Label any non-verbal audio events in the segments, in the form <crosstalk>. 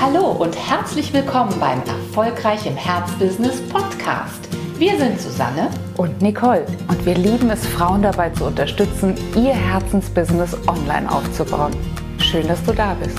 Hallo und herzlich willkommen beim Erfolgreich im Herzbusiness Podcast. Wir sind Susanne und Nicole und wir lieben es, Frauen dabei zu unterstützen, ihr Herzensbusiness online aufzubauen. Schön, dass du da bist.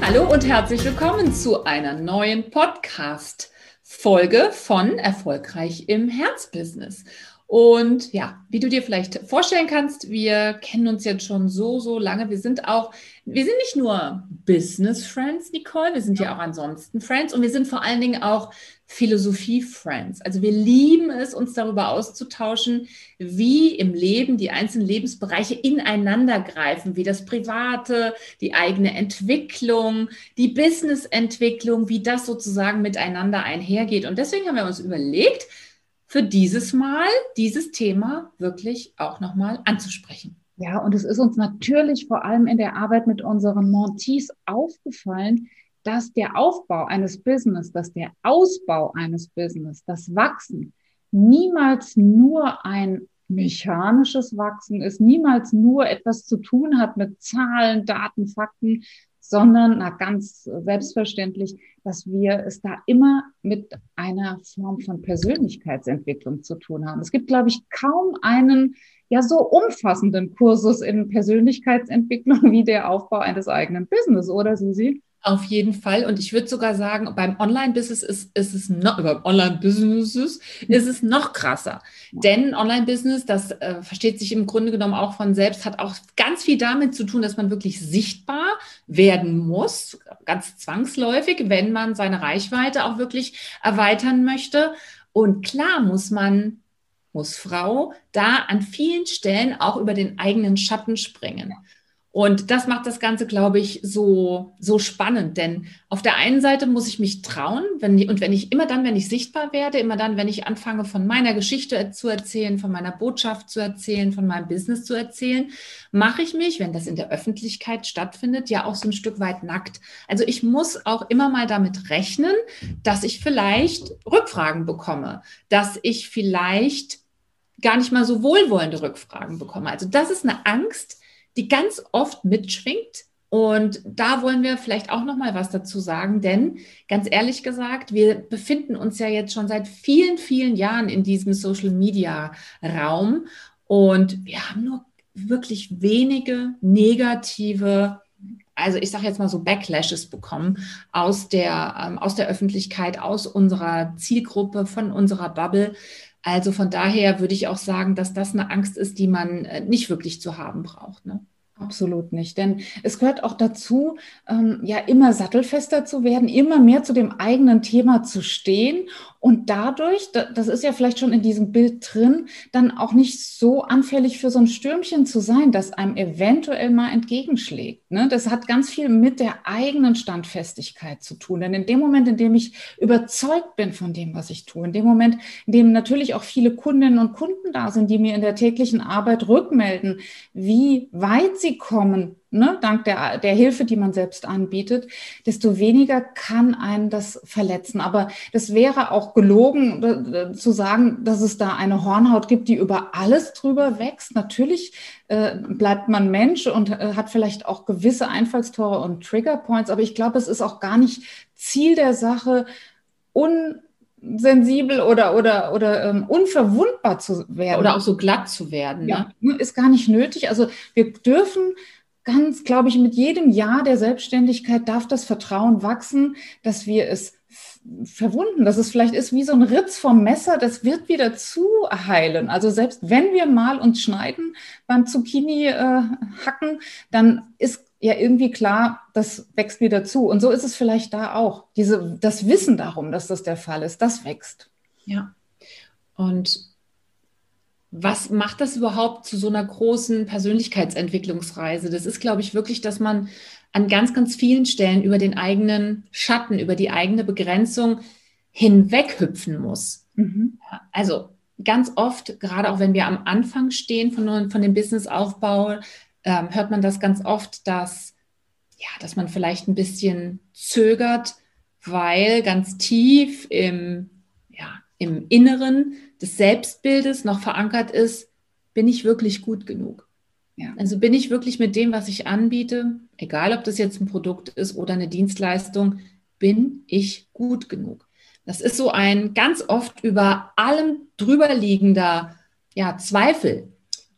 Hallo und herzlich willkommen zu einer neuen Podcast-Folge von Erfolgreich im Herzbusiness. Und ja, wie du dir vielleicht vorstellen kannst, wir kennen uns jetzt schon so, so lange. Wir sind auch, wir sind nicht nur Business Friends, Nicole, wir sind ja auch ansonsten Friends und wir sind vor allen Dingen auch Philosophie Friends. Also wir lieben es, uns darüber auszutauschen, wie im Leben die einzelnen Lebensbereiche ineinander greifen, wie das Private, die eigene Entwicklung, die Business-Entwicklung, wie das sozusagen miteinander einhergeht. Und deswegen haben wir uns überlegt, für dieses Mal dieses Thema wirklich auch nochmal anzusprechen. Ja, und es ist uns natürlich vor allem in der Arbeit mit unseren Montees aufgefallen, dass der Aufbau eines Business, dass der Ausbau eines Business, das Wachsen niemals nur ein mechanisches Wachsen ist, niemals nur etwas zu tun hat mit Zahlen, Daten, Fakten, sondern na, ganz selbstverständlich, dass wir es da immer mit einer Form von Persönlichkeitsentwicklung zu tun haben. Es gibt, glaube ich, kaum einen ja so umfassenden Kursus in Persönlichkeitsentwicklung <laughs> wie der Aufbau eines eigenen Business, oder Susi? Auf jeden Fall. Und ich würde sogar sagen, beim Online-Business ist, ist es noch, beim Online-Businesses ist es noch krasser. Denn Online-Business, das äh, versteht sich im Grunde genommen auch von selbst, hat auch ganz viel damit zu tun, dass man wirklich sichtbar werden muss, ganz zwangsläufig, wenn man seine Reichweite auch wirklich erweitern möchte. Und klar muss man, muss Frau da an vielen Stellen auch über den eigenen Schatten springen. Und das macht das Ganze, glaube ich, so, so spannend. Denn auf der einen Seite muss ich mich trauen, wenn, und wenn ich immer dann, wenn ich sichtbar werde, immer dann, wenn ich anfange, von meiner Geschichte zu erzählen, von meiner Botschaft zu erzählen, von meinem Business zu erzählen, mache ich mich, wenn das in der Öffentlichkeit stattfindet, ja auch so ein Stück weit nackt. Also ich muss auch immer mal damit rechnen, dass ich vielleicht Rückfragen bekomme, dass ich vielleicht gar nicht mal so wohlwollende Rückfragen bekomme. Also das ist eine Angst, die ganz oft mitschwingt. Und da wollen wir vielleicht auch noch mal was dazu sagen, denn ganz ehrlich gesagt, wir befinden uns ja jetzt schon seit vielen, vielen Jahren in diesem Social Media Raum und wir haben nur wirklich wenige negative also ich sage jetzt mal so Backlashes bekommen aus der, ähm, aus der Öffentlichkeit, aus unserer Zielgruppe, von unserer Bubble. Also von daher würde ich auch sagen, dass das eine Angst ist, die man äh, nicht wirklich zu haben braucht. Ne? Absolut nicht, denn es gehört auch dazu, ähm, ja immer sattelfester zu werden, immer mehr zu dem eigenen Thema zu stehen und dadurch, das ist ja vielleicht schon in diesem Bild drin, dann auch nicht so anfällig für so ein Stürmchen zu sein, das einem eventuell mal entgegenschlägt. Ne? Das hat ganz viel mit der eigenen Standfestigkeit zu tun. Denn in dem Moment, in dem ich überzeugt bin von dem, was ich tue, in dem Moment, in dem natürlich auch viele Kundinnen und Kunden da sind, die mir in der täglichen Arbeit rückmelden, wie weit sie kommen ne, dank der, der Hilfe, die man selbst anbietet, desto weniger kann einen das verletzen. Aber das wäre auch gelogen zu sagen, dass es da eine Hornhaut gibt, die über alles drüber wächst. Natürlich äh, bleibt man Mensch und äh, hat vielleicht auch gewisse Einfallstore und Triggerpoints, aber ich glaube, es ist auch gar nicht Ziel der Sache, unsensibel oder oder oder ähm, unverwundbar zu werden oder auch so glatt zu werden. Ja, ne? ist gar nicht nötig. Also wir dürfen ganz, glaube ich, mit jedem Jahr der Selbstständigkeit darf das Vertrauen wachsen, dass wir es verwunden, dass es vielleicht ist wie so ein Ritz vom Messer, das wird wieder zu heilen. Also selbst wenn wir mal uns schneiden beim Zucchini äh, hacken, dann ist ja irgendwie klar, das wächst wieder zu. Und so ist es vielleicht da auch. Diese, das Wissen darum, dass das der Fall ist, das wächst. Ja. Und was macht das überhaupt zu so einer großen Persönlichkeitsentwicklungsreise? Das ist, glaube ich, wirklich, dass man an ganz, ganz vielen Stellen über den eigenen Schatten, über die eigene Begrenzung hinweghüpfen muss. Mhm. Also ganz oft, gerade auch wenn wir am Anfang stehen von, von dem Businessaufbau, ähm, hört man das ganz oft, dass, ja, dass man vielleicht ein bisschen zögert, weil ganz tief im, ja, im Inneren des Selbstbildes noch verankert ist, bin ich wirklich gut genug? Ja. Also bin ich wirklich mit dem, was ich anbiete, egal ob das jetzt ein Produkt ist oder eine Dienstleistung, bin ich gut genug? Das ist so ein ganz oft über allem drüberliegender ja, Zweifel,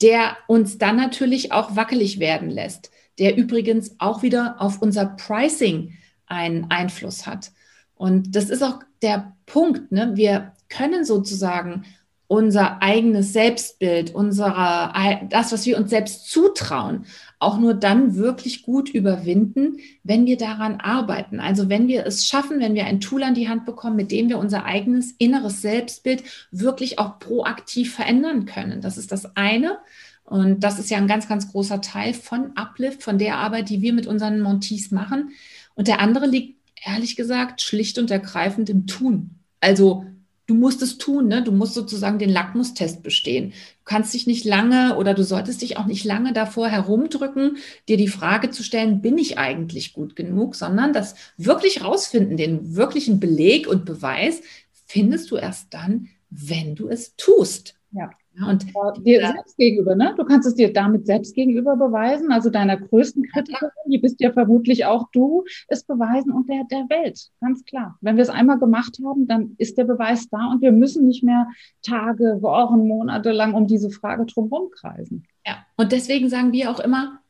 der uns dann natürlich auch wackelig werden lässt, der übrigens auch wieder auf unser Pricing einen Einfluss hat. Und das ist auch der Punkt. Ne? Wir können sozusagen unser eigenes Selbstbild, unsere, das, was wir uns selbst zutrauen, auch nur dann wirklich gut überwinden, wenn wir daran arbeiten. Also wenn wir es schaffen, wenn wir ein Tool an die Hand bekommen, mit dem wir unser eigenes inneres Selbstbild wirklich auch proaktiv verändern können. Das ist das eine. Und das ist ja ein ganz, ganz großer Teil von Uplift, von der Arbeit, die wir mit unseren Montees machen. Und der andere liegt, ehrlich gesagt, schlicht und ergreifend im Tun. Also du musst es tun, ne? du musst sozusagen den Lackmustest bestehen. Du kannst dich nicht lange oder du solltest dich auch nicht lange davor herumdrücken, dir die Frage zu stellen, bin ich eigentlich gut genug, sondern das wirklich rausfinden, den wirklichen Beleg und Beweis findest du erst dann, wenn du es tust. Ja. Und dir ja. selbst gegenüber, ne? Du kannst es dir damit selbst gegenüber beweisen, also deiner größten Kritikerin, die bist ja vermutlich auch du, es beweisen und der, der Welt, ganz klar. Wenn wir es einmal gemacht haben, dann ist der Beweis da und wir müssen nicht mehr Tage, Wochen, Monate lang um diese Frage drumherum kreisen. Ja, und deswegen sagen wir auch immer,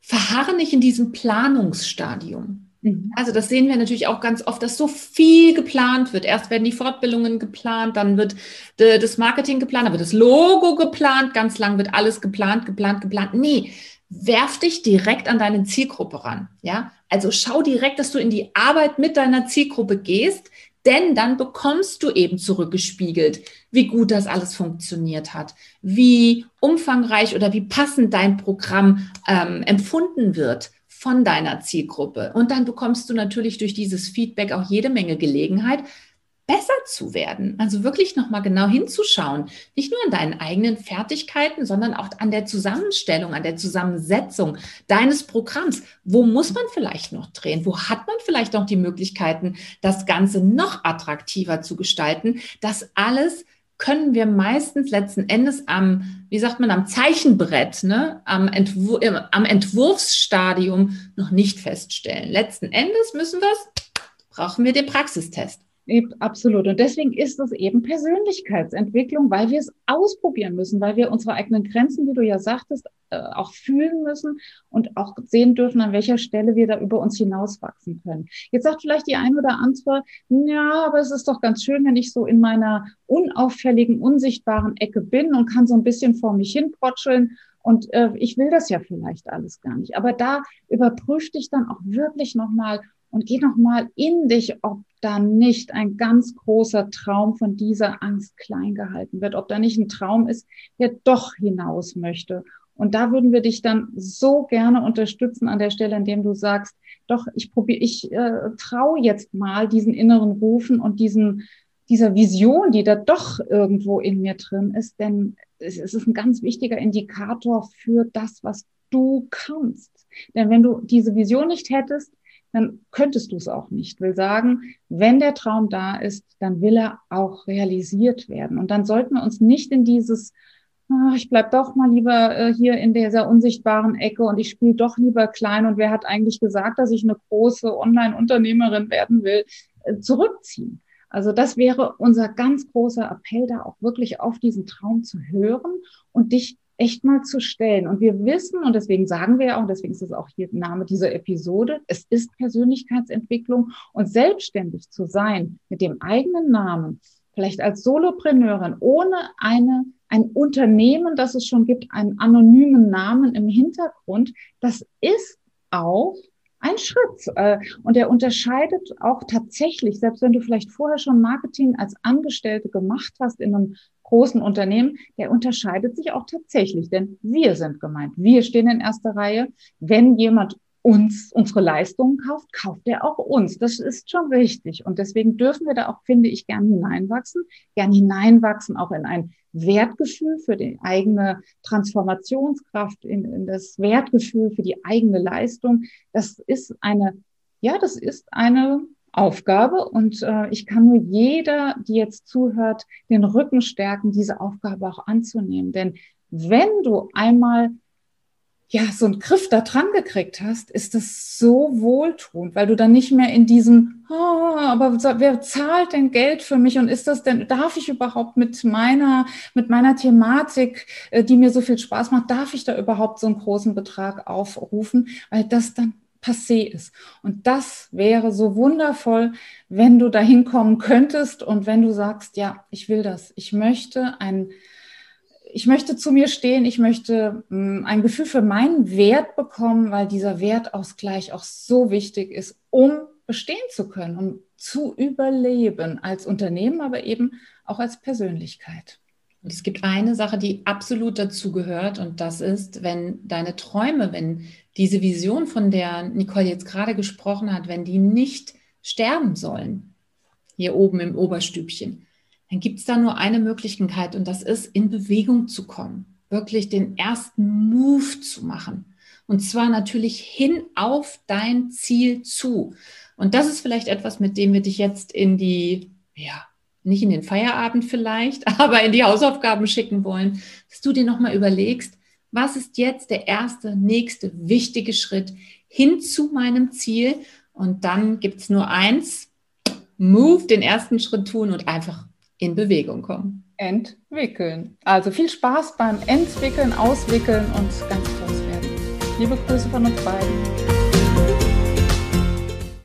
verharre nicht in diesem Planungsstadium. Mhm. Also das sehen wir natürlich auch ganz oft, dass so viel geplant wird. Erst werden die Fortbildungen geplant, dann wird das Marketing geplant, dann wird das Logo geplant, ganz lang wird alles geplant, geplant, geplant. Nee, werf dich direkt an deine Zielgruppe ran. Ja, also schau direkt, dass du in die Arbeit mit deiner Zielgruppe gehst, denn dann bekommst du eben zurückgespiegelt, wie gut das alles funktioniert hat, wie umfangreich oder wie passend dein Programm ähm, empfunden wird von deiner Zielgruppe. Und dann bekommst du natürlich durch dieses Feedback auch jede Menge Gelegenheit, besser zu werden. Also wirklich nochmal genau hinzuschauen. Nicht nur an deinen eigenen Fertigkeiten, sondern auch an der Zusammenstellung, an der Zusammensetzung deines Programms. Wo muss man vielleicht noch drehen? Wo hat man vielleicht noch die Möglichkeiten, das Ganze noch attraktiver zu gestalten? Das alles können wir meistens letzten Endes am, wie sagt man, am Zeichenbrett, ne, am, Entwur am Entwurfsstadium noch nicht feststellen. Letzten Endes müssen wir es, brauchen wir den Praxistest. Absolut. Und deswegen ist es eben Persönlichkeitsentwicklung, weil wir es ausprobieren müssen, weil wir unsere eigenen Grenzen, wie du ja sagtest, äh, auch fühlen müssen und auch sehen dürfen, an welcher Stelle wir da über uns hinauswachsen können. Jetzt sagt vielleicht die eine oder andere, ja, aber es ist doch ganz schön, wenn ich so in meiner unauffälligen, unsichtbaren Ecke bin und kann so ein bisschen vor mich hin potscheln und äh, ich will das ja vielleicht alles gar nicht. Aber da überprüf dich dann auch wirklich nochmal und geh nochmal in dich, ob da nicht ein ganz großer Traum von dieser Angst klein gehalten wird, ob da nicht ein Traum ist, der doch hinaus möchte. Und da würden wir dich dann so gerne unterstützen an der Stelle, indem du sagst, doch, ich probiere, ich äh, traue jetzt mal diesen inneren Rufen und diesen, dieser Vision, die da doch irgendwo in mir drin ist, denn es, es ist ein ganz wichtiger Indikator für das, was du kannst. Denn wenn du diese Vision nicht hättest, dann könntest du es auch nicht. Will sagen, wenn der Traum da ist, dann will er auch realisiert werden. Und dann sollten wir uns nicht in dieses ach, ich bleib doch mal lieber äh, hier in dieser unsichtbaren Ecke und ich spiele doch lieber klein und wer hat eigentlich gesagt, dass ich eine große Online-Unternehmerin werden will, äh, zurückziehen. Also das wäre unser ganz großer Appell, da auch wirklich auf diesen Traum zu hören und dich echt mal zu stellen. Und wir wissen, und deswegen sagen wir auch, deswegen ist es auch hier Name dieser Episode, es ist Persönlichkeitsentwicklung und selbstständig zu sein mit dem eigenen Namen, vielleicht als Solopreneurin, ohne eine, ein Unternehmen, das es schon gibt, einen anonymen Namen im Hintergrund, das ist auch ein Schritt. Äh, und er unterscheidet auch tatsächlich, selbst wenn du vielleicht vorher schon Marketing als Angestellte gemacht hast in einem großen Unternehmen, der unterscheidet sich auch tatsächlich, denn wir sind gemeint. Wir stehen in erster Reihe. Wenn jemand uns unsere Leistungen kauft, kauft er auch uns. Das ist schon wichtig. Und deswegen dürfen wir da auch, finde ich, gern hineinwachsen, gern hineinwachsen auch in ein Wertgefühl für die eigene Transformationskraft, in, in das Wertgefühl für die eigene Leistung. Das ist eine, ja, das ist eine Aufgabe und äh, ich kann nur jeder, die jetzt zuhört, den Rücken stärken, diese Aufgabe auch anzunehmen. Denn wenn du einmal ja, so einen Griff da dran gekriegt hast, ist das so wohltuend, weil du dann nicht mehr in diesem, oh, aber wer zahlt denn Geld für mich und ist das denn, darf ich überhaupt mit meiner, mit meiner Thematik, äh, die mir so viel Spaß macht, darf ich da überhaupt so einen großen Betrag aufrufen, weil das dann passé ist. Und das wäre so wundervoll, wenn du dahin kommen könntest und wenn du sagst, ja, ich will das, ich möchte ein ich möchte zu mir stehen, ich möchte hm, ein Gefühl für meinen Wert bekommen, weil dieser Wertausgleich auch so wichtig ist, um bestehen zu können, um zu überleben als Unternehmen, aber eben auch als Persönlichkeit. Und es gibt eine Sache, die absolut dazu gehört, und das ist, wenn deine Träume, wenn diese Vision, von der Nicole jetzt gerade gesprochen hat, wenn die nicht sterben sollen, hier oben im Oberstübchen, dann gibt es da nur eine Möglichkeit und das ist, in Bewegung zu kommen, wirklich den ersten Move zu machen. Und zwar natürlich hin auf dein Ziel zu. Und das ist vielleicht etwas, mit dem wir dich jetzt in die, ja, nicht in den Feierabend vielleicht, <laughs> aber in die Hausaufgaben schicken wollen, dass du dir nochmal überlegst, was ist jetzt der erste, nächste wichtige Schritt hin zu meinem Ziel? Und dann gibt es nur eins, Move, den ersten Schritt tun und einfach in Bewegung kommen. Entwickeln. Also viel Spaß beim Entwickeln, Auswickeln und ganz groß werden. Liebe Grüße von uns beiden.